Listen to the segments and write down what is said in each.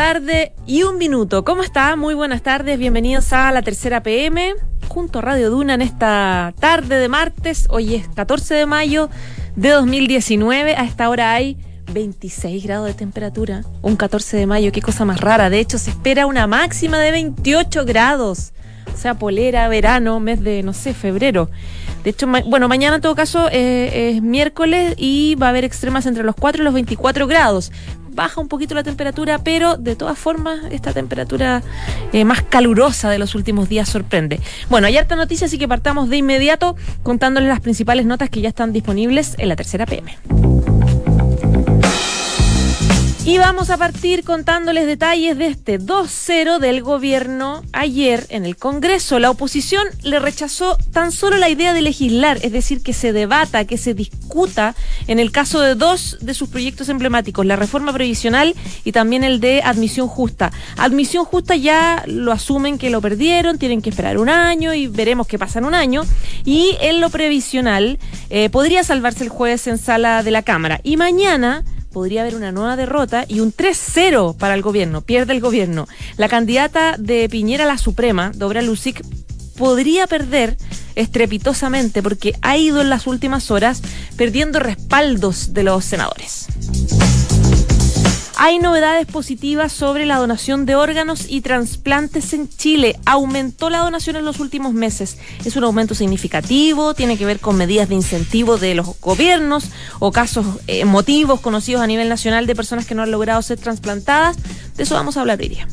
Tarde y un minuto. ¿Cómo está? Muy buenas tardes. Bienvenidos a la tercera PM junto a Radio Duna en esta tarde de martes. Hoy es 14 de mayo de 2019. A esta hora hay 26 grados de temperatura. Un 14 de mayo, qué cosa más rara. De hecho, se espera una máxima de 28 grados. O sea, polera, verano, mes de, no sé, febrero. De hecho, bueno, mañana en todo caso eh, es miércoles y va a haber extremas entre los 4 y los 24 grados baja un poquito la temperatura, pero de todas formas esta temperatura eh, más calurosa de los últimos días sorprende. Bueno, hay harta noticia, así que partamos de inmediato contándoles las principales notas que ya están disponibles en la tercera PM. Y vamos a partir contándoles detalles de este 2-0 del gobierno ayer en el Congreso. La oposición le rechazó tan solo la idea de legislar, es decir, que se debata, que se discuta en el caso de dos de sus proyectos emblemáticos, la reforma previsional y también el de admisión justa. Admisión justa ya lo asumen que lo perdieron, tienen que esperar un año y veremos qué pasa en un año. Y en lo previsional eh, podría salvarse el jueves en sala de la Cámara. Y mañana podría haber una nueva derrota y un 3-0 para el gobierno, pierde el gobierno. La candidata de Piñera a la Suprema, Dobra Lucic, podría perder estrepitosamente porque ha ido en las últimas horas perdiendo respaldos de los senadores. Hay novedades positivas sobre la donación de órganos y trasplantes en Chile. Aumentó la donación en los últimos meses. Es un aumento significativo, tiene que ver con medidas de incentivo de los gobiernos o casos eh, conocidos a nivel nacional de personas que no han logrado ser trasplantadas. De eso vamos a hablar hoy día.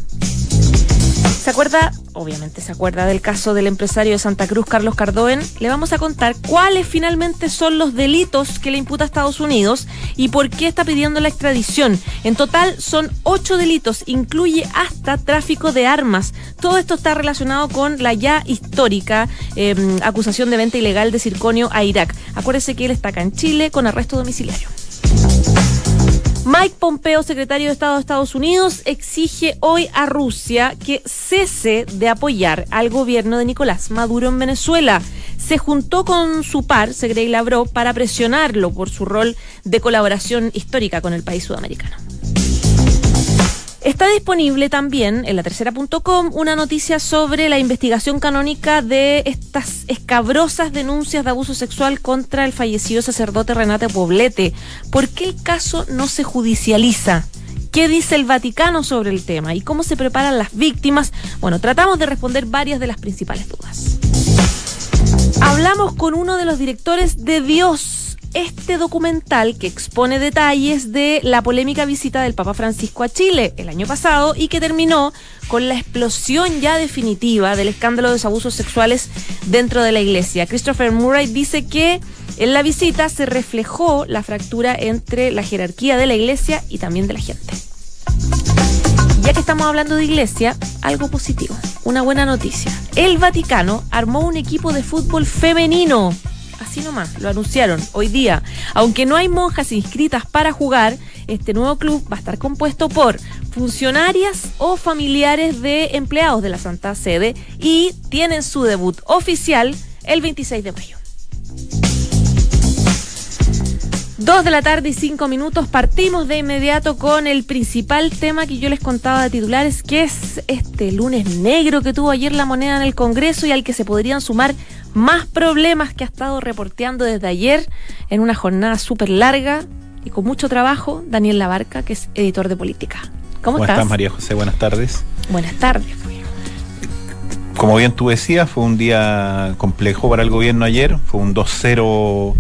¿Se acuerda? Obviamente se acuerda del caso del empresario de Santa Cruz, Carlos Cardoen. Le vamos a contar cuáles finalmente son los delitos que le imputa a Estados Unidos y por qué está pidiendo la extradición. En total son ocho delitos, incluye hasta tráfico de armas. Todo esto está relacionado con la ya histórica em, acusación de venta ilegal de circonio a Irak. Acuérdese que él está acá en Chile con arresto domiciliario. Mike Pompeo, secretario de Estado de Estados Unidos, exige hoy a Rusia que cese de apoyar al gobierno de Nicolás Maduro en Venezuela. Se juntó con su par, Sergei Lavrov, para presionarlo por su rol de colaboración histórica con el país sudamericano. Está disponible también en la tercera.com una noticia sobre la investigación canónica de estas escabrosas denuncias de abuso sexual contra el fallecido sacerdote Renate Poblete. ¿Por qué el caso no se judicializa? ¿Qué dice el Vaticano sobre el tema? ¿Y cómo se preparan las víctimas? Bueno, tratamos de responder varias de las principales dudas. Hablamos con uno de los directores de Dios este documental que expone detalles de la polémica visita del Papa Francisco a Chile el año pasado y que terminó con la explosión ya definitiva del escándalo de los abusos sexuales dentro de la iglesia. Christopher Murray dice que en la visita se reflejó la fractura entre la jerarquía de la iglesia y también de la gente. Ya que estamos hablando de iglesia, algo positivo, una buena noticia. El Vaticano armó un equipo de fútbol femenino Así nomás, lo anunciaron hoy día. Aunque no hay monjas inscritas para jugar, este nuevo club va a estar compuesto por funcionarias o familiares de empleados de la Santa Sede y tienen su debut oficial el 26 de mayo. Dos de la tarde y cinco minutos. Partimos de inmediato con el principal tema que yo les contaba de titulares, que es este lunes negro que tuvo ayer la moneda en el Congreso y al que se podrían sumar más problemas que ha estado reporteando desde ayer en una jornada súper larga y con mucho trabajo, Daniel Labarca, que es editor de política. ¿Cómo, estás? estás, María José? Buenas tardes. Buenas tardes. Como bien tú decías, fue un día complejo para el gobierno ayer, fue un 2-0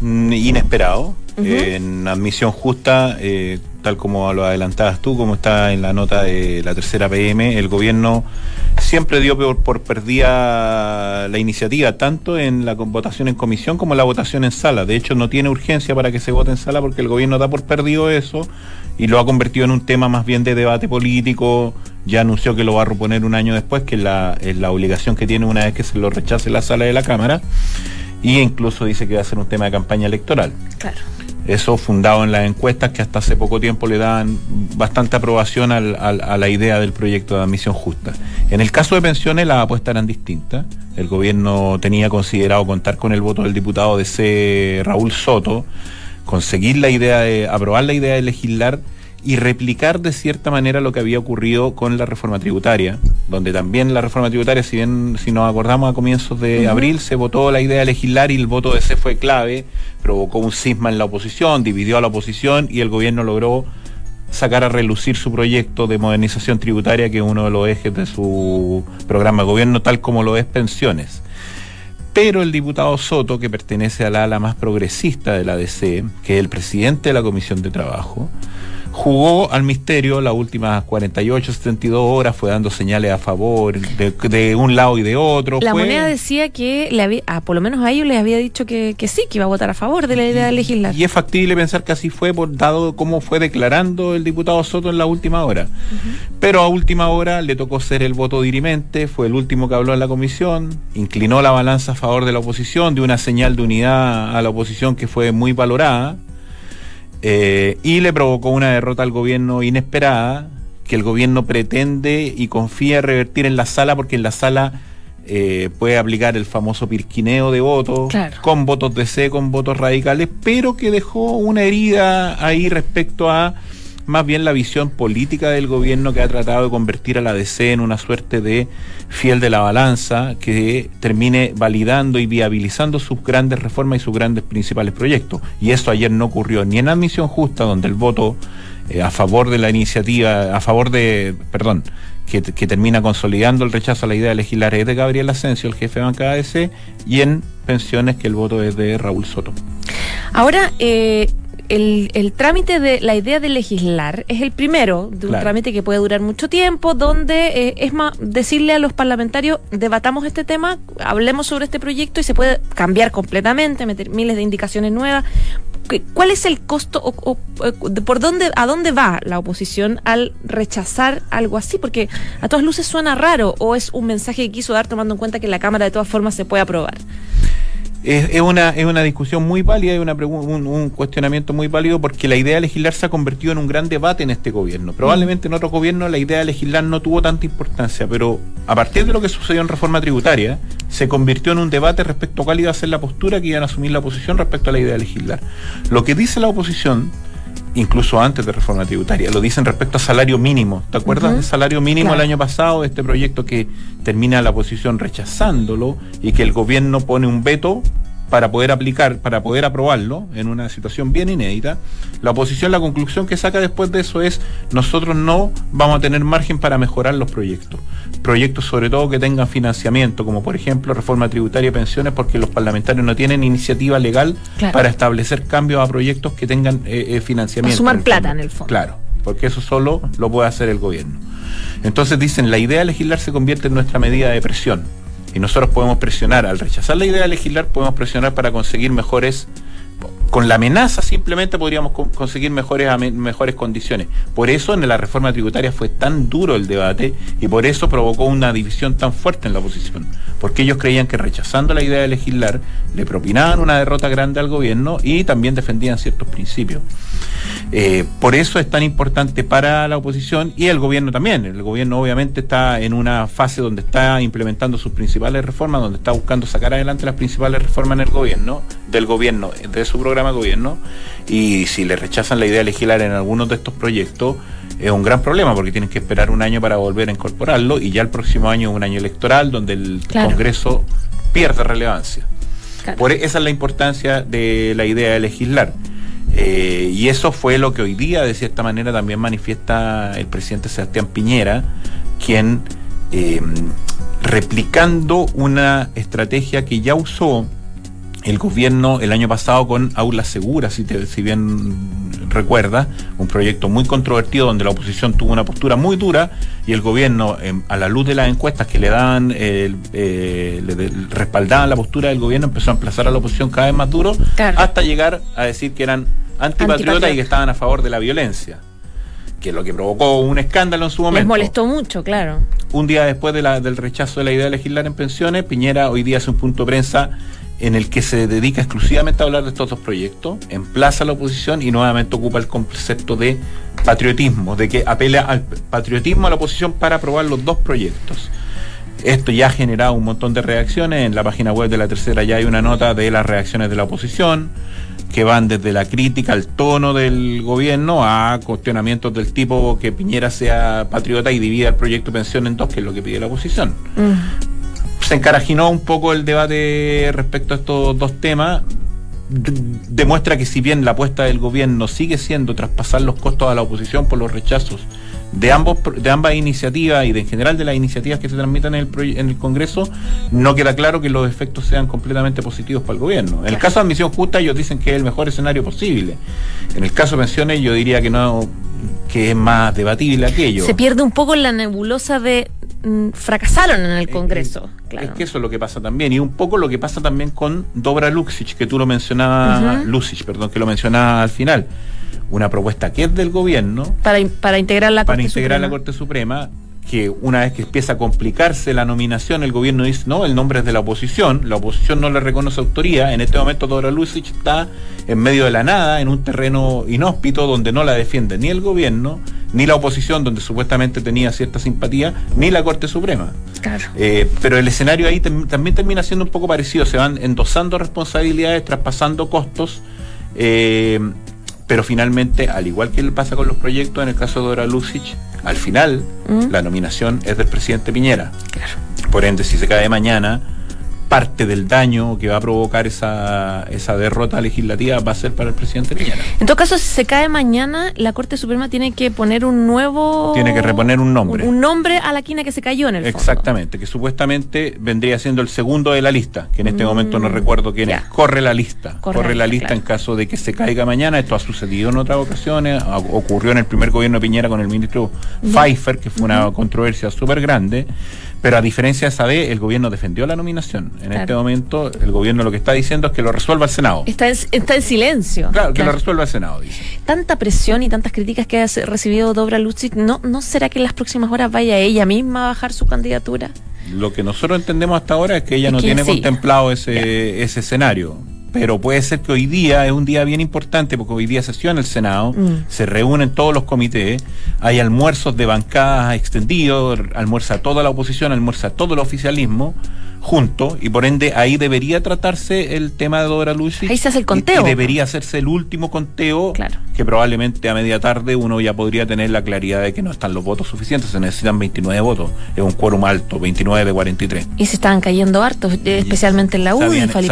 inesperado. En admisión justa, eh, tal como lo adelantabas tú, como está en la nota de la tercera PM, el gobierno siempre dio por, perdida la iniciativa, tanto en la votación en comisión como en la votación en sala. De hecho, no tiene urgencia para que se vote en sala porque el gobierno da por perdido eso y lo ha convertido en un tema más bien de debate político. Ya anunció que lo va a reponer un año después, que es la, es la obligación que tiene una vez que se lo rechace la sala de la Cámara. Y incluso dice que va a ser un tema de campaña electoral. Claro. Eso fundado en las encuestas que hasta hace poco tiempo le dan bastante aprobación al, al, a la idea del proyecto de admisión justa. En el caso de pensiones las apuestas eran distintas. El gobierno tenía considerado contar con el voto del diputado de C. Raúl Soto, conseguir la idea de aprobar la idea de legislar y replicar de cierta manera lo que había ocurrido con la reforma tributaria, donde también la reforma tributaria, si bien si nos acordamos a comienzos de uh -huh. abril, se votó la idea de legislar y el voto de ese fue clave, provocó un cisma en la oposición, dividió a la oposición y el gobierno logró sacar a relucir su proyecto de modernización tributaria, que es uno de los ejes de su programa de gobierno, tal como lo es pensiones. Pero el diputado Soto, que pertenece al ala más progresista de la DC, que es el presidente de la Comisión de Trabajo, jugó al misterio las últimas 48, 72 horas, fue dando señales a favor de, de un lado y de otro. La fue... moneda decía que, le había, ah, por lo menos a ellos les había dicho que, que, sí, que iba a votar a favor de la idea de legislar. Y es factible pensar que así fue, por, dado cómo fue declarando el diputado Soto en la última hora. Uh -huh. Pero a última hora le tocó ser el voto dirimente, fue el último que habló en la comisión, inclinó la balanza a favor de la oposición, dio una señal de unidad a la oposición que fue muy valorada eh, y le provocó una derrota al gobierno inesperada, que el gobierno pretende y confía revertir en la sala, porque en la sala eh, puede aplicar el famoso pirquineo de votos, claro. con votos de C, con votos radicales, pero que dejó una herida ahí respecto a más bien la visión política del gobierno que ha tratado de convertir a la DC en una suerte de fiel de la balanza que termine validando y viabilizando sus grandes reformas y sus grandes principales proyectos. Y eso ayer no ocurrió ni en admisión justa, donde el voto eh, a favor de la iniciativa, a favor de, perdón, que, que, termina consolidando el rechazo a la idea de legislar es de Gabriel Asensio, el jefe de bancada DC, y en pensiones que el voto es de Raúl Soto. Ahora, eh, el, el, trámite de la idea de legislar es el primero de un claro. trámite que puede durar mucho tiempo, donde eh, es más decirle a los parlamentarios debatamos este tema, hablemos sobre este proyecto y se puede cambiar completamente, meter miles de indicaciones nuevas. ¿Cuál es el costo o, o, por dónde a dónde va la oposición al rechazar algo así? Porque a todas luces suena raro o es un mensaje que quiso dar tomando en cuenta que la Cámara de todas formas se puede aprobar. Es, es, una, es una discusión muy válida y una un, un, cuestionamiento muy válido porque la idea de legislar se ha convertido en un gran debate en este gobierno. Probablemente en otro gobierno la idea de legislar no tuvo tanta importancia, pero a partir de lo que sucedió en reforma tributaria, se convirtió en un debate respecto a cuál iba a ser la postura que iban a asumir la oposición respecto a la idea de legislar. Lo que dice la oposición incluso antes de reforma tributaria. Lo dicen respecto a salario mínimo. ¿Te acuerdas uh -huh. del salario mínimo claro. el año pasado? Este proyecto que termina la oposición rechazándolo y que el gobierno pone un veto para poder aplicar, para poder aprobarlo en una situación bien inédita. La oposición, la conclusión que saca después de eso es nosotros no vamos a tener margen para mejorar los proyectos. Proyectos sobre todo que tengan financiamiento, como por ejemplo reforma tributaria y pensiones, porque los parlamentarios no tienen iniciativa legal claro. para establecer cambios a proyectos que tengan eh, eh, financiamiento. Sumar plata en el fondo. Claro, porque eso solo lo puede hacer el gobierno. Entonces dicen, la idea de legislar se convierte en nuestra medida de presión y nosotros podemos presionar, al rechazar la idea de legislar, podemos presionar para conseguir mejores, con la amenaza simplemente podríamos co conseguir mejores, mejores condiciones. Por eso en la reforma tributaria fue tan duro el debate y por eso provocó una división tan fuerte en la oposición. Porque ellos creían que rechazando la idea de legislar le propinaban una derrota grande al gobierno y también defendían ciertos principios. Eh, por eso es tan importante para la oposición y el gobierno también. El gobierno obviamente está en una fase donde está implementando sus principales reformas, donde está buscando sacar adelante las principales reformas en el gobierno, del gobierno, de su programa de gobierno. Y si le rechazan la idea de legislar en algunos de estos proyectos, es un gran problema porque tienen que esperar un año para volver a incorporarlo y ya el próximo año es un año electoral donde el claro. Congreso pierde relevancia. Claro. Por esa es la importancia de la idea de legislar. Eh, y eso fue lo que hoy día, de cierta manera, también manifiesta el presidente Sebastián Piñera, quien, eh, replicando una estrategia que ya usó el gobierno el año pasado con Aulas Seguras, si, te, si bien recuerda, un proyecto muy controvertido donde la oposición tuvo una postura muy dura y el gobierno, eh, a la luz de las encuestas que le dan, eh, eh, le respaldaban la postura del gobierno, empezó a emplazar a la oposición cada vez más duro claro. hasta llegar a decir que eran antipatriotas Antipatriota. y que estaban a favor de la violencia que es lo que provocó un escándalo en su momento. Les molestó mucho, claro. Un día después de la, del rechazo de la idea de legislar en pensiones, Piñera hoy día hace un punto de prensa en el que se dedica exclusivamente a hablar de estos dos proyectos, emplaza a la oposición y nuevamente ocupa el concepto de patriotismo, de que apela al patriotismo a la oposición para aprobar los dos proyectos. Esto ya ha generado un montón de reacciones. En la página web de la tercera ya hay una nota de las reacciones de la oposición que van desde la crítica al tono del gobierno a cuestionamientos del tipo que Piñera sea patriota y divida el proyecto de pensión en dos, que es lo que pide la oposición. Mm. Se encarajinó un poco el debate respecto a estos dos temas. demuestra que si bien la apuesta del gobierno sigue siendo traspasar los costos a la oposición por los rechazos de ambos de ambas iniciativas y de en general de las iniciativas que se transmitan en el, en el Congreso, no queda claro que los efectos sean completamente positivos para el gobierno. En el caso de admisión justa, ellos dicen que es el mejor escenario posible. En el caso de pensiones, yo diría que no que es más debatible aquello. Se pierde un poco la nebulosa de fracasaron en el Congreso. Es que eso es lo que pasa también. Y un poco lo que pasa también con Dobra Luxic, que tú lo mencionabas, perdón, que lo mencionabas al final una propuesta que es del gobierno para, para integrar la para integrar la Corte Suprema que una vez que empieza a complicarse la nominación, el gobierno dice, no, el nombre es de la oposición, la oposición no le reconoce autoría, en este momento Dora Lucic está en medio de la nada, en un terreno inhóspito donde no la defiende ni el gobierno, ni la oposición, donde supuestamente tenía cierta simpatía, ni la Corte Suprema. Claro. Eh, pero el escenario ahí también termina siendo un poco parecido, se van endosando responsabilidades, traspasando costos. Eh, pero finalmente, al igual que pasa con los proyectos, en el caso de Dora Lucic, al final mm. la nominación es del presidente Piñera. Por ende, si se cae mañana, parte del daño que va a provocar esa, esa derrota legislativa va a ser para el presidente Piñera. En todo caso, si se cae mañana, la Corte Suprema tiene que poner un nuevo... Tiene que reponer un nombre. Un, nombre a la quina que se cayó en el Exactamente, que supuestamente vendría siendo el segundo de la lista, que en este momento no mm, recuerdo quién es. Corre la lista. Corre, la lista en caso de que se caiga mañana. Esto ha sucedido en otras ocasiones. Ocurrió en el primer gobierno de Piñera con el ministro Pfeiffer, que fue una controversia súper grande. Pero a diferencia de esa vez, el gobierno defendió la nominación. En este momento, el gobierno lo que está diciendo es que lo resuelva el Senado. Está en, está en silencio. Claro, que lo resuelva el Senado, dice. Tanta presión y tantas críticas que ha recibido Dobra Lucic, ¿no, ¿no será que en las próximas horas vaya ella misma a bajar su candidatura? Lo que nosotros entendemos hasta ahora es que ella no tiene contemplado ese, ese escenario pero puede ser que hoy día es un día bien importante porque hoy día sesiona el Senado, mm. se reúnen todos los comités, hay almuerzos de bancadas extendidos, almuerza toda la oposición, almuerza todo el oficialismo junto y por ende ahí debería tratarse el tema de Dora Lucy. Ahí se hace el conteo. Y, debería hacerse el último conteo claro. que probablemente a media tarde uno ya podría tener la claridad de que no están los votos suficientes, se necesitan 29 votos, es un quórum alto, 29 de 43. Y se estaban cayendo hartos, especialmente en la U, en Felipe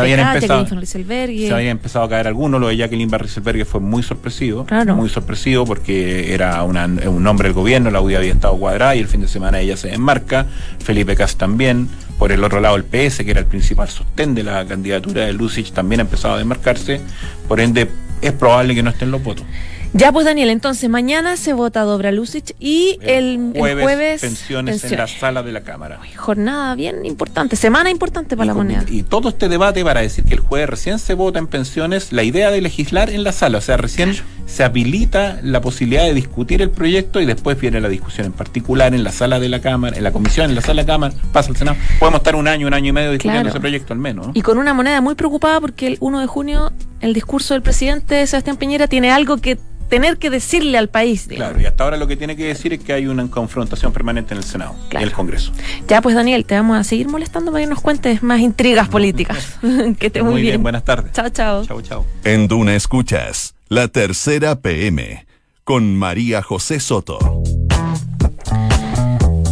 Se había empezado a caer algunos, lo de Jacqueline Barriselbergue fue muy sorpresivo, claro. muy sorpresivo porque era un nombre del gobierno, la U había estado cuadrada y el fin de semana ella se desmarca, Felipe Cas también, por el otro lado, el PS, que era el principal sostén de la candidatura de Lucich, también ha empezado a desmarcarse. Por ende, es probable que no estén los votos. Ya pues Daniel, entonces mañana se vota Dobra Lucic y el, jueves, pensiones, en la sala de la Cámara. jornada bien importante, semana importante para la moneda. Y todo este debate para decir que el jueves recién se vota en pensiones, la idea de legislar en la sala, o sea, recién se habilita la posibilidad de discutir el proyecto y después viene la discusión en particular en la sala de la Cámara, en la comisión, en la sala de la Cámara, pasa al Senado. Podemos estar un año, un año y medio discutiendo ese proyecto al menos. Y con una moneda muy preocupada porque el 1 de junio el discurso del presidente Sebastián Piñera tiene algo que tener que decirle al país. Claro, y hasta ahora lo que tiene que decir es que hay una confrontación permanente en el Senado y en el Congreso. Ya, pues Daniel, te vamos a seguir molestando para que nos cuentes más intrigas políticas. que te muy, muy bien. Buenas tardes. Chao, chao. Chao, chao. En Duna Escuchas, la tercera PM, con María José Soto.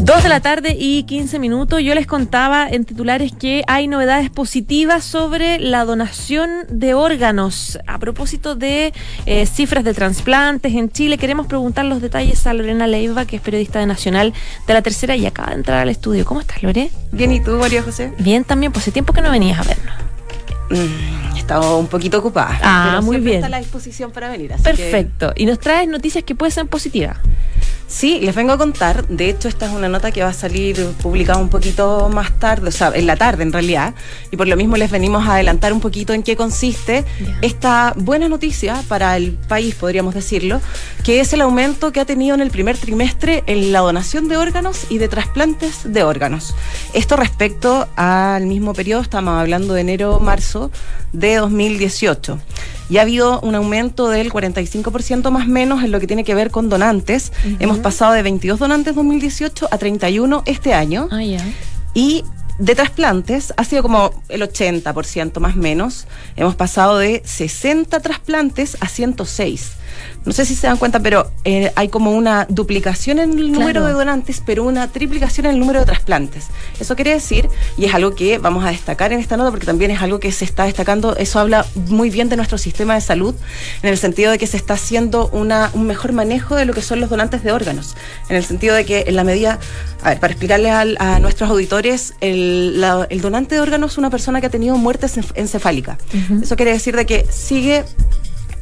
Dos de la tarde y 15 minutos. Yo les contaba en titulares que hay novedades positivas sobre la donación de órganos. A propósito de eh, cifras de trasplantes en Chile, queremos preguntar los detalles a Lorena Leiva, que es periodista de Nacional de la Tercera y acaba de entrar al estudio. ¿Cómo estás, Lore? Bien, ¿y tú, María José? Bien, también. Pues hace tiempo que no venías a vernos. Mm, estado un poquito ocupada. Ah, muy bien. Está a la disposición para venir. Perfecto. Y nos traes noticias que pueden ser positivas. Sí, les vengo a contar. De hecho, esta es una nota que va a salir publicada un poquito más tarde, o sea, en la tarde en realidad. Y por lo mismo les venimos a adelantar un poquito en qué consiste esta buena noticia para el país, podríamos decirlo, que es el aumento que ha tenido en el primer trimestre en la donación de órganos y de trasplantes de órganos. Esto respecto al mismo periodo, estamos hablando de enero-marzo de 2018 y ha habido un aumento del 45% más menos en lo que tiene que ver con donantes. Hemos pasado de 22 donantes 2018 a 31 este año. Ah, ya. Y de trasplantes ha sido como el 80% más menos. Hemos pasado de 60 trasplantes a 106. No sé si se dan cuenta, pero eh, hay como una duplicación en el número de donantes, pero una triplicación en el número de trasplantes. Eso quiere decir, y es algo que vamos a destacar en esta nota, porque también es algo que se está destacando, eso habla muy bien de nuestro sistema de salud, en el sentido de que se está haciendo una, un mejor manejo de lo que son los donantes de órganos. En el sentido de que en la medida, a ver, para explicarles al- a nuestros auditores, el, la- el donante de órganos es una persona que ha tenido muerte encef- encefálica. Eso quiere decir de que sigue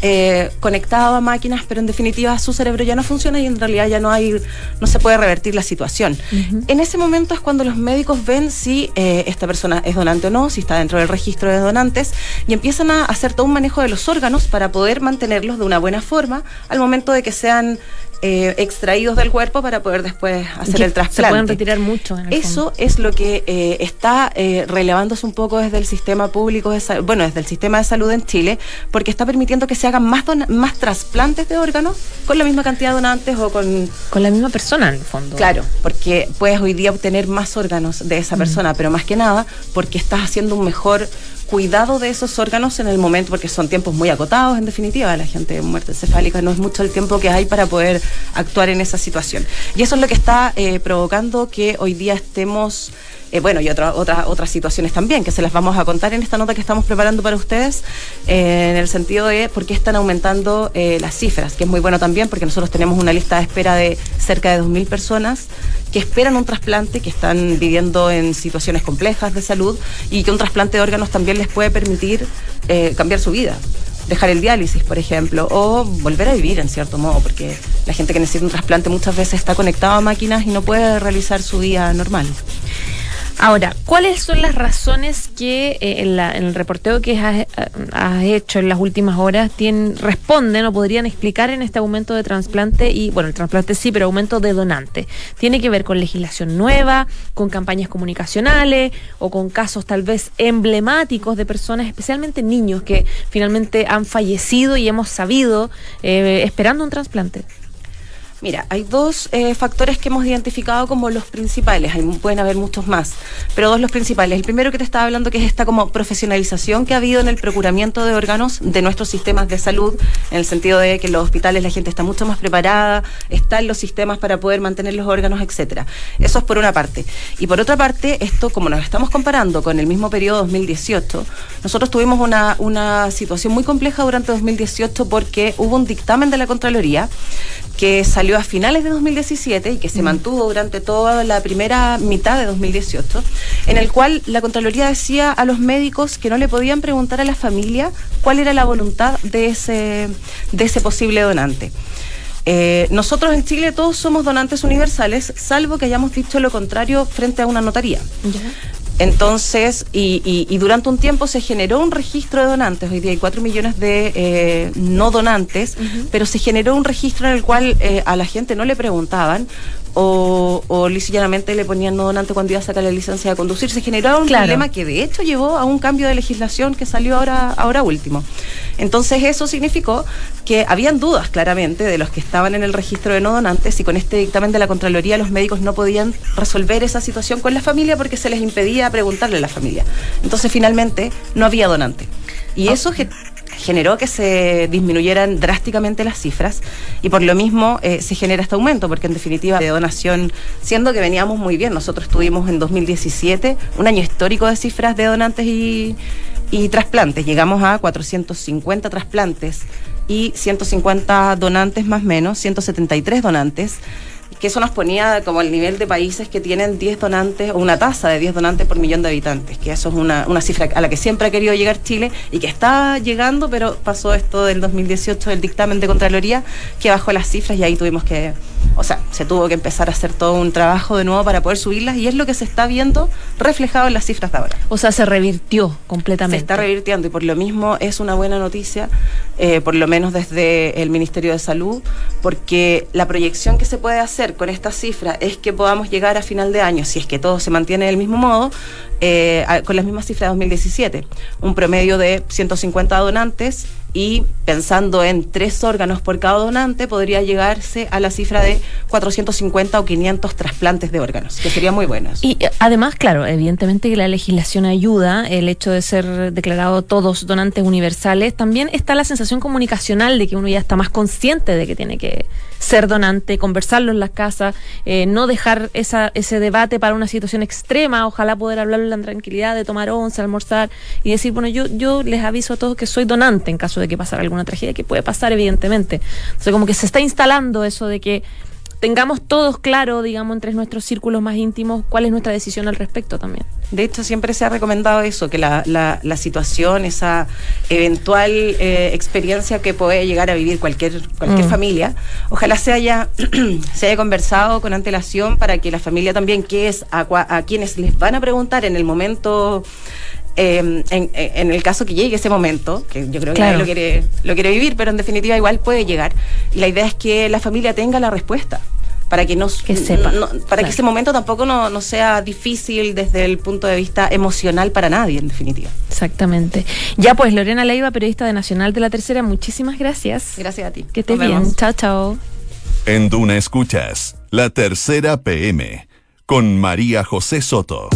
eh, conectado a máquinas, pero en definitiva su cerebro ya no funciona y en realidad ya no hay, no se puede revertir la situación. En ese momento es cuando los médicos ven si eh, esta persona es donante o no, si está dentro del registro de donantes y empiezan a hacer todo un manejo de los órganos para poder mantenerlos de una buena forma al momento de que sean eh, extraídos del cuerpo para poder después hacer el trasplante. Se pueden retirar mucho. En el Eso fondo. es lo que eh, está eh, relevándose un poco desde el sistema público, de sal- bueno, desde el sistema de salud en Chile, porque está permitiendo que se hagan más, más trasplantes de órganos con la misma cantidad de donantes o con... Con la misma persona, en el fondo. Claro, porque puedes hoy día obtener más órganos de esa persona, pero más que nada porque estás haciendo un mejor cuidado de esos órganos en el momento, porque son tiempos muy acotados, en definitiva, la gente de muerte encefálica no es mucho el tiempo que hay para poder actuar en esa situación. Y eso es lo que está eh, provocando que hoy día estemos, eh, bueno, y otra, otra- otras situaciones también, que se las vamos a contar en esta nota que estamos preparando para ustedes, eh, en el sentido de por qué están aumentando eh, las cifras, que es muy bueno también, porque nosotros tenemos una lista de espera de cerca de 2.000 personas que esperan un trasplante, que están viviendo en situaciones complejas de salud y que un trasplante de órganos también les puede permitir cambiar su vida. Dejar el diálisis, por ejemplo, o volver a vivir en cierto modo, porque la gente que necesita un trasplante muchas veces está conectada a máquinas y no puede realizar su vida normal. Ahora, ¿cuáles son las razones que eh, en, la- en el reporteo que has, has hecho en las últimas horas tienen, responden o podrían explicar en este aumento de trasplante y, bueno, el trasplante sí, pero aumento de donante? ¿Tiene que ver con legislación nueva, con campañas comunicacionales o con casos tal vez emblemáticos de personas, especialmente niños que finalmente han fallecido y hemos sabido eh, esperando un trasplante? Mira, hay dos eh, factores que hemos identificado como los principales, pueden haber muchos más, pero dos los principales. El primero que te estaba hablando que es esta como profesionalización que ha habido en el procuramiento de órganos de nuestros sistemas de salud, en el sentido de que en los hospitales la gente está mucho más preparada, están los sistemas para poder mantener los órganos, etcétera. Eso es por una parte. Y por otra parte, esto como nos estamos comparando con el mismo periodo 2018, nosotros tuvimos una, una situación muy compleja durante 2018 porque hubo un dictamen de la Contraloría que salió a finales de 2017 y que se mantuvo durante toda la primera mitad de 2018, en el cual la Contraloría decía a los médicos que no le podían preguntar a la familia cuál era la voluntad de ese, de ese posible donante. Eh, nosotros en Chile todos somos donantes universales, salvo que hayamos dicho lo contrario frente a una notaría. Entonces, y, y- y durante un tiempo se generó un registro de donantes. Hoy día hay 4 millones de eh, no donantes, pero se generó un registro en el cual eh, a la gente no le preguntaban o, o lisa y llanamente le ponían no donante cuando iba a sacar la licencia de conducir. Se generó un Claro. problema que de hecho llevó a un cambio de legislación que salió ahora, ahora último. Entonces eso significó que habían dudas claramente de los que estaban en el registro de no donantes y con este dictamen de la Contraloría los médicos no podían resolver esa situación con la familia porque se les impedía preguntarle a la familia. Entonces finalmente no había donante. Y eso ge- generó que se disminuyeran drásticamente las cifras y por lo mismo eh, se genera este aumento, porque en definitiva de donación, siendo que veníamos muy bien, nosotros tuvimos en 2017 un año histórico de cifras de donantes y, y trasplantes, llegamos a 450 trasplantes y 150 donantes más menos, 173 donantes que eso nos ponía como el nivel de países que tienen 10 donantes o una tasa de 10 donantes por millón de habitantes, que eso es una, una cifra a la que siempre ha querido llegar Chile y que está llegando, pero pasó esto del 2018, el dictamen de Contraloría, que bajó las cifras y ahí tuvimos que O sea, se tuvo que empezar a hacer todo un trabajo de nuevo para poder subirlas y es lo que se está viendo reflejado en las cifras de ahora. O sea, se revirtió completamente. Se está revirtiendo y por lo mismo es una buena noticia, eh, por lo menos desde el Ministerio de Salud, porque la proyección que se puede hacer con esta cifra es que podamos llegar a final de año, si es que todo se mantiene del mismo modo, eh, con las mismas cifras de 2017. Un promedio de 150 donantes y pensando en tres órganos por cada donante, podría llegarse a la cifra de 450 o 500 trasplantes de órganos, que sería muy bueno. Y eh, además, claro, evidentemente que la legislación ayuda, el hecho de ser declarado todos donantes universales, también está la sensación comunicacional de que uno ya está más consciente de que tiene que ser donante, conversarlo en las casas, eh, no dejar esa, ese debate para una situación extrema, ojalá poder hablarlo en la tranquilidad de tomar once, almorzar y decir, bueno, yo, yo les aviso a todos que soy donante en caso de que pasara alguna tragedia, que puede pasar evidentemente. Entonces como que se está instalando eso de que tengamos todos claro, digamos, entre nuestros círculos más íntimos, cuál es nuestra decisión al respecto también. De hecho, siempre se ha recomendado eso, que la, la, situación, esa eventual eh, experiencia que puede llegar a vivir cualquier, cualquier mm. familia, ojalá se haya, se haya conversado con antelación para que la familia también, que es a, a quienes les van a preguntar en el momento em, en, en, el caso que llegue ese momento, que yo creo que nadie lo quiere, lo quiere vivir, pero en definitiva igual puede llegar. Y la idea es que la familia tenga la respuesta para que nos que sepa. para que ese momento tampoco no, sea difícil desde el punto de vista emocional para nadie, en definitiva. Exactamente. Ya pues, Lorena Leiva, periodista de Nacional de la Tercera, muchísimas gracias. Gracias a ti. Que estés bien. Chao, chao. En Duna Escuchas, la Tercera PM, con María José Soto.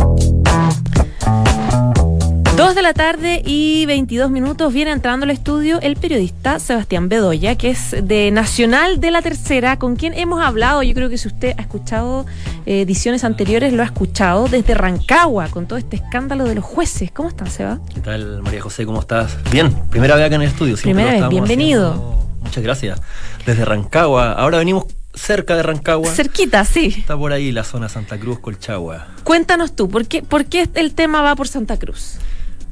Dos de la tarde y 22 minutos viene entrando al estudio el periodista Sebastián Bedoya, que es de Nacional de la Tercera, con quien hemos hablado. Yo creo que si usted ha escuchado eh, ediciones anteriores, lo ha escuchado desde Rancagua, con todo este escándalo de los jueces. ¿Cómo están, Seba? ¿Qué tal, María José? ¿Cómo estás? Bien, primera vez acá en el estudio. Primera vez, bienvenido. Muchas gracias. Desde Rancagua. Ahora venimos cerca de Rancagua. Cerquita, sí. Está por ahí la zona Santa Cruz, Colchagua. Cuéntanos tú, ¿por qué, ¿por qué el tema va por Santa Cruz?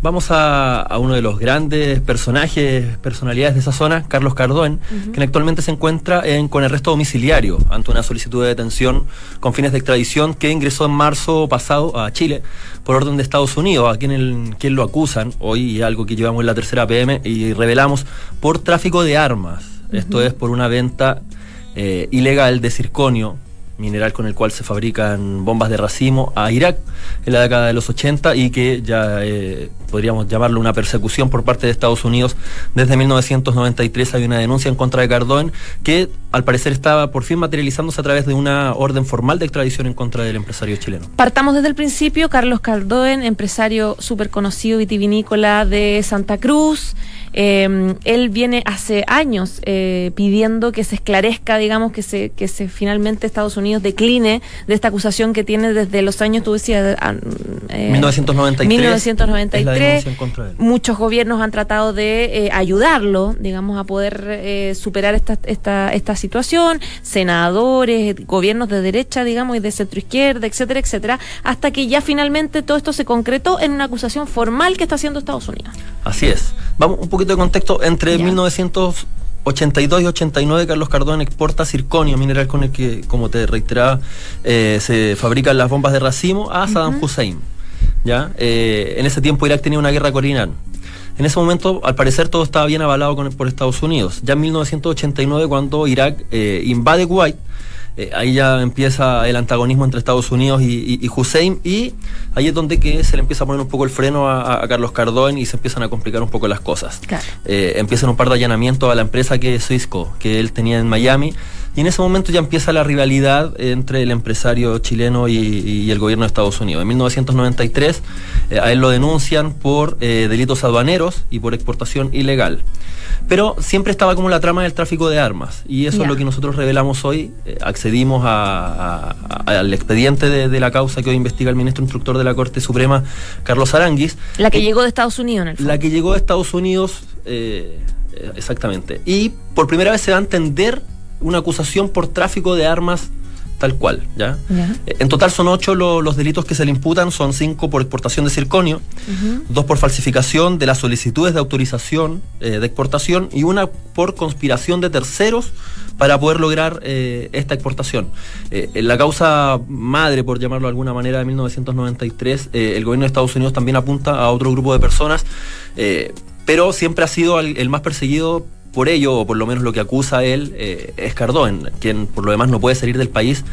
Vamos a, uno de los grandes personajes, personalidades de esa zona, Carlos Cardón, quien actualmente se encuentra en, con arresto domiciliario ante una solicitud de detención con fines de extradición que ingresó en marzo pasado a Chile por orden de Estados Unidos, a quien, quien lo acusan. Hoy, y algo que llevamos en la tercera PM y revelamos, por tráfico de armas. Esto es por una venta eh, ilegal de circonio mineral con el cual se fabrican bombas de racimo a Irak en la década de los 80 y que ya eh, podríamos llamarlo una persecución por parte de Estados Unidos. Desde 1993 hay una denuncia en contra de Cardón que al parecer estaba por fin materializándose a través de una orden formal de extradición en contra del empresario chileno. Partamos desde el principio, Carlos Cardón, empresario súper conocido vitivinícola de Santa Cruz. Eh, él viene hace años eh, pidiendo que se esclarezca, digamos, que se, que se finalmente Estados Unidos decline de esta acusación que tiene desde los años, tú decías, eh, 1993. 1993. Muchos gobiernos han tratado de eh, ayudarlo, digamos, a poder eh, superar esta, esta, esta situación, senadores, gobiernos de derecha, digamos, y de centro izquierda, etcétera, etcétera, hasta que ya finalmente todo esto se concretó en una acusación formal que está haciendo Estados Unidos. Así es. Vamos un poquito de contexto, entre 1982 y 89 Carlos Cardón exporta circonio, mineral con el que, como te reiteraba, eh, se fabrican las bombas de racimo a Saddam Hussein. ¿ya? Eh, en ese tiempo Irak tenía una guerra con Irán. En ese momento, al parecer, todo estaba bien avalado por Estados Unidos. Ya en 1989, cuando Irak eh, invade Kuwait, eh, ahí ya empieza el antagonismo entre Estados Unidos y, Hussein y ahí es donde que se le empieza a poner un poco el freno a, Carlos Cardón y se empiezan a complicar un poco las cosas. Eh, empiezan un par de allanamientos a la empresa que es Cisco, que él tenía en Miami y en ese momento ya empieza la rivalidad entre el empresario chileno y, el gobierno de Estados Unidos. En 1993 eh, a él lo denuncian por delitos aduaneros y por exportación ilegal. Pero siempre estaba como la trama del tráfico de armas. Y eso es lo que nosotros revelamos hoy. Eh, accedimos al expediente de, la causa que hoy investiga el ministro instructor de la Corte Suprema, Carlos Aranguis. La que llegó de Estados Unidos, en el La que llegó de Estados Unidos, eh, eh, exactamente. Y por primera vez se va a entender una acusación por tráfico de armas tal cual, ¿ya? En total son ocho lo- los delitos que se le imputan, son cinco por exportación de circonio, dos por falsificación de las solicitudes de autorización eh, de exportación y una por conspiración de terceros para poder lograr eh, esta exportación. Eh, en la causa madre, por llamarlo de alguna manera, de 1993, eh, el gobierno de Estados Unidos también apunta a otro grupo de personas, pero siempre ha sido el, el más perseguido por ello, o por lo menos lo que acusa él, eh, es Cardón, quien por lo demás no puede salir del país.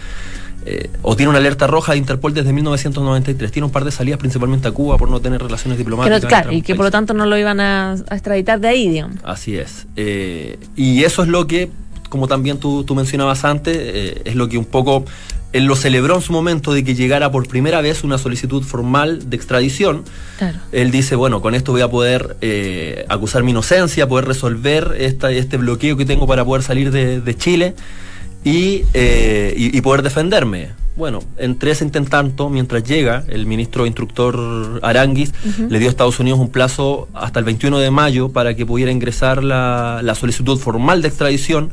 eh, o tiene una alerta roja de Interpol desde 1993. Tiene un par de salidas principalmente a Cuba por no tener relaciones Que diplomáticas. no- claro, y que por lo tanto no lo iban a, a extraditar de ahí, digamos. Así es. Eh, y eso es lo que, como también tú, tú mencionabas antes, eh, es lo que un poco él lo celebró en su momento de que llegara por primera vez una solicitud formal de extradición. Claro. Él dice, bueno, con esto voy a poder eh, acusar mi inocencia, poder resolver esta, este bloqueo que tengo para poder salir de, de Chile y, eh, y- y poder defenderme. Bueno, entre ese intentanto, mientras llega, el ministro instructor Aranguis le dio a Estados Unidos un plazo hasta el 21 de mayo para que pudiera ingresar la, la solicitud formal de extradición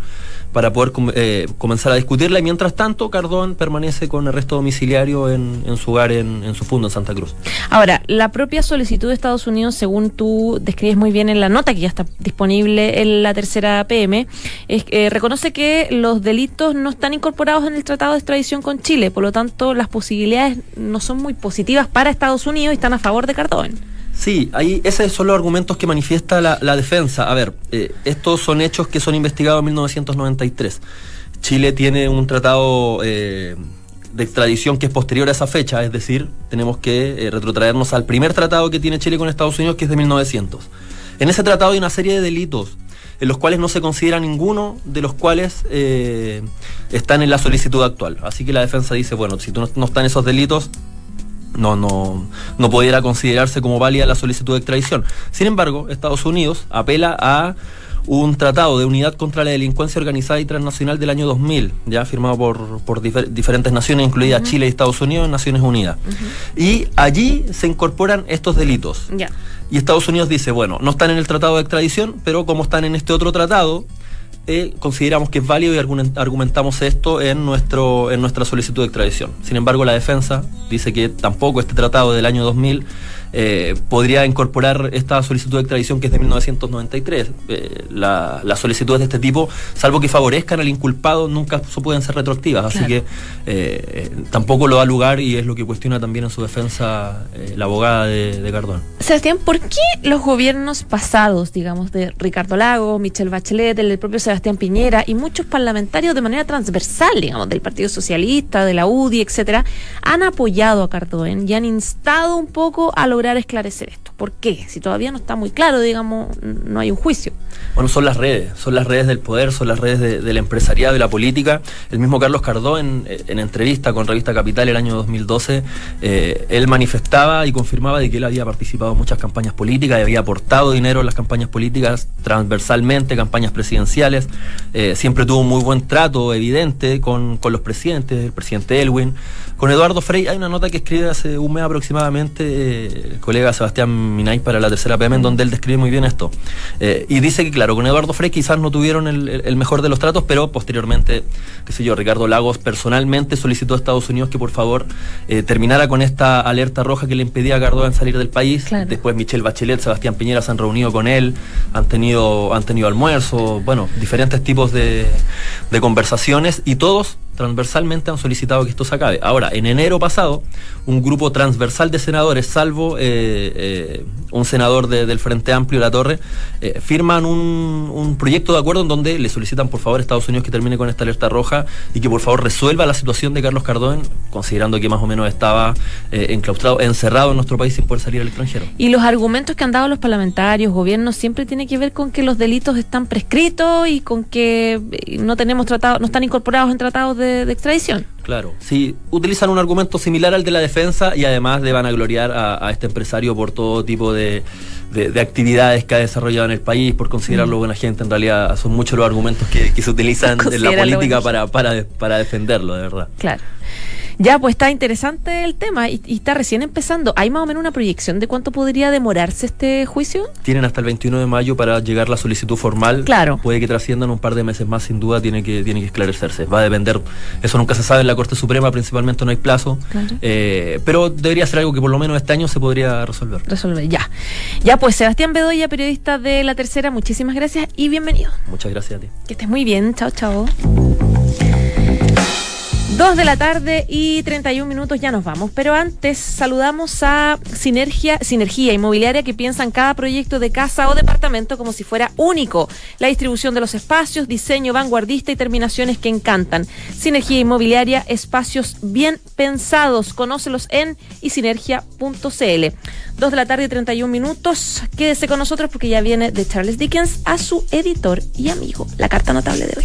para poder com- eh, comenzar a discutirla. Y mientras tanto, Cardón permanece con arresto domiciliario en, en su hogar en, su fondo en Santa Cruz. Ahora, la propia solicitud de Estados Unidos, según tú describes muy bien en la nota que ya está disponible en la tercera PM, es, eh, reconoce que los delitos no están incorporados en el Tratado de Extradición con Chile, por lo tanto las posibilidades no son muy positivas para Estados Unidos y están a favor de Cardón. Sí, ahí esos son los argumentos que manifiesta la, defensa. A ver, eh, estos son hechos que son investigados en 1993. Chile tiene un tratado eh, de extradición que es posterior a esa fecha, es decir, tenemos que eh, retrotraernos al primer tratado que tiene Chile con Estados Unidos, que es de 1900. En ese tratado hay una serie de delitos en los cuales no se considera ninguno de los cuales están en la solicitud actual. Así que la defensa dice, bueno, si tú no, no están esos delitos, no, no, no pudiera considerarse como válida la solicitud de extradición. Sin embargo, Estados Unidos apela a un tratado de unidad contra la delincuencia organizada y transnacional del año 2000, ya firmado por, por difer- diferentes naciones, incluidas Chile y Estados Unidos, en Naciones Unidas. Y allí se incorporan estos delitos. Y Estados Unidos dice, bueno, no están en el tratado de extradición, pero como están en este otro tratado, eh, consideramos que es válido y argumen- argumentamos esto en, nuestro, en nuestra solicitud de extradición. Sin embargo, la defensa dice que tampoco este tratado del año 2000 eh, podría incorporar esta solicitud de extradición que es de 1993. Eh, la- las solicitudes de este tipo, salvo que favorezcan al inculpado, nunca pueden ser retroactivas. Así Claro. que eh, tampoco lo da lugar y es lo que cuestiona también en su defensa eh, la abogada de, de Cardón. Sebastián, ¿por qué los gobiernos pasados, digamos, de Ricardo Lago, Michelle Bachelet, el propio Sebastián Piñera y muchos parlamentarios de manera transversal, digamos, del Partido Socialista, de la UDI, etcétera, han apoyado a Cardón y han instado un poco a lograr esclarecer esto? ¿Por qué? Si todavía no está muy claro, digamos, no hay un juicio. Bueno, son las redes, son las redes del poder, son las redes de- del empresariado y la política. El mismo Carlos Cardó, en, en entrevista con Revista Capital el año 2012, eh, él manifestaba y confirmaba de que él había participado en muchas campañas políticas, y había aportado dinero en las campañas políticas transversalmente, campañas presidenciales. Eh, siempre tuvo un muy buen trato, evidente, con, con los presidentes, el presidente Elwin. Con Eduardo Frei hay una nota que escribe hace un mes aproximadamente eh, el colega Sebastián Minay para la tercera PM en donde él describe muy bien esto. Eh, y dice que, claro, con Eduardo Frei quizás no tuvieron el, mejor de los tratos, pero posteriormente, qué sé yo, Ricardo Lagos personalmente solicitó a Estados Unidos que por favor eh, terminara con esta alerta roja que le impedía a Cardón salir del país. Claro. Después Michelle Bachelet, Sebastián Piñera se han reunido con él, han tenido, han tenido almuerzo, bueno, diferentes tipos de, de conversaciones y todos transversalmente han solicitado que esto se acabe. Ahora, en enero pasado, un grupo transversal de senadores, salvo eh, eh, un senador de- del Frente Amplio, La Torre, eh, firman un, un proyecto de acuerdo en donde le solicitan por favor a Estados Unidos que termine con esta alerta roja y que por favor resuelva la situación de Carlos Cardón, considerando que más o menos estaba enclaustrado, encerrado en nuestro país sin poder salir al extranjero. Y los argumentos que han dado los parlamentarios, gobiernos, siempre tiene que ver con que los delitos están prescritos y con que eh, no tenemos tratado, no están incorporados en tratados de, de extradición. Claro, sí, utilizan un argumento similar al de la defensa y además de vanagloriar a, a este empresario por todo tipo de, de- de actividades que ha desarrollado en el país, por considerarlo buena gente. En realidad son muchos los argumentos que, que se utilizan en la política para, para, para defenderlo, de verdad. Claro. Ya, pues está interesante el tema y, y está recién empezando. ¿Hay más o menos una proyección de cuánto podría demorarse este juicio? Tienen hasta el 21 de mayo para llegar la solicitud formal. Claro. Puede que trasciendan un par de meses más, sin duda, tiene que, tiene que esclarecerse. Va a depender, eso nunca se sabe en la Corte Suprema, principalmente no hay plazo. Claro. Eh, pero debería ser algo que por lo menos este año se podría resolver. Resolver, ya. Ya, pues Sebastián Bedoya, periodista de La Tercera, muchísimas gracias y bienvenido. Muchas gracias a ti. Que estés muy bien. Chao, chao. Dos de la tarde y 31 minutos ya nos vamos, pero antes saludamos a Sinergia, Sinergia Inmobiliaria que piensa en cada proyecto de casa o departamento como si fuera único. La distribución de los espacios, diseño vanguardista y terminaciones que encantan. Sinergia Inmobiliaria, espacios bien pensados. Conócelos en isinergia.cl. Dos de la tarde y 31 minutos. Quédese con nosotros porque ya viene de Charles Dickens a su editor y amigo. La carta notable de hoy.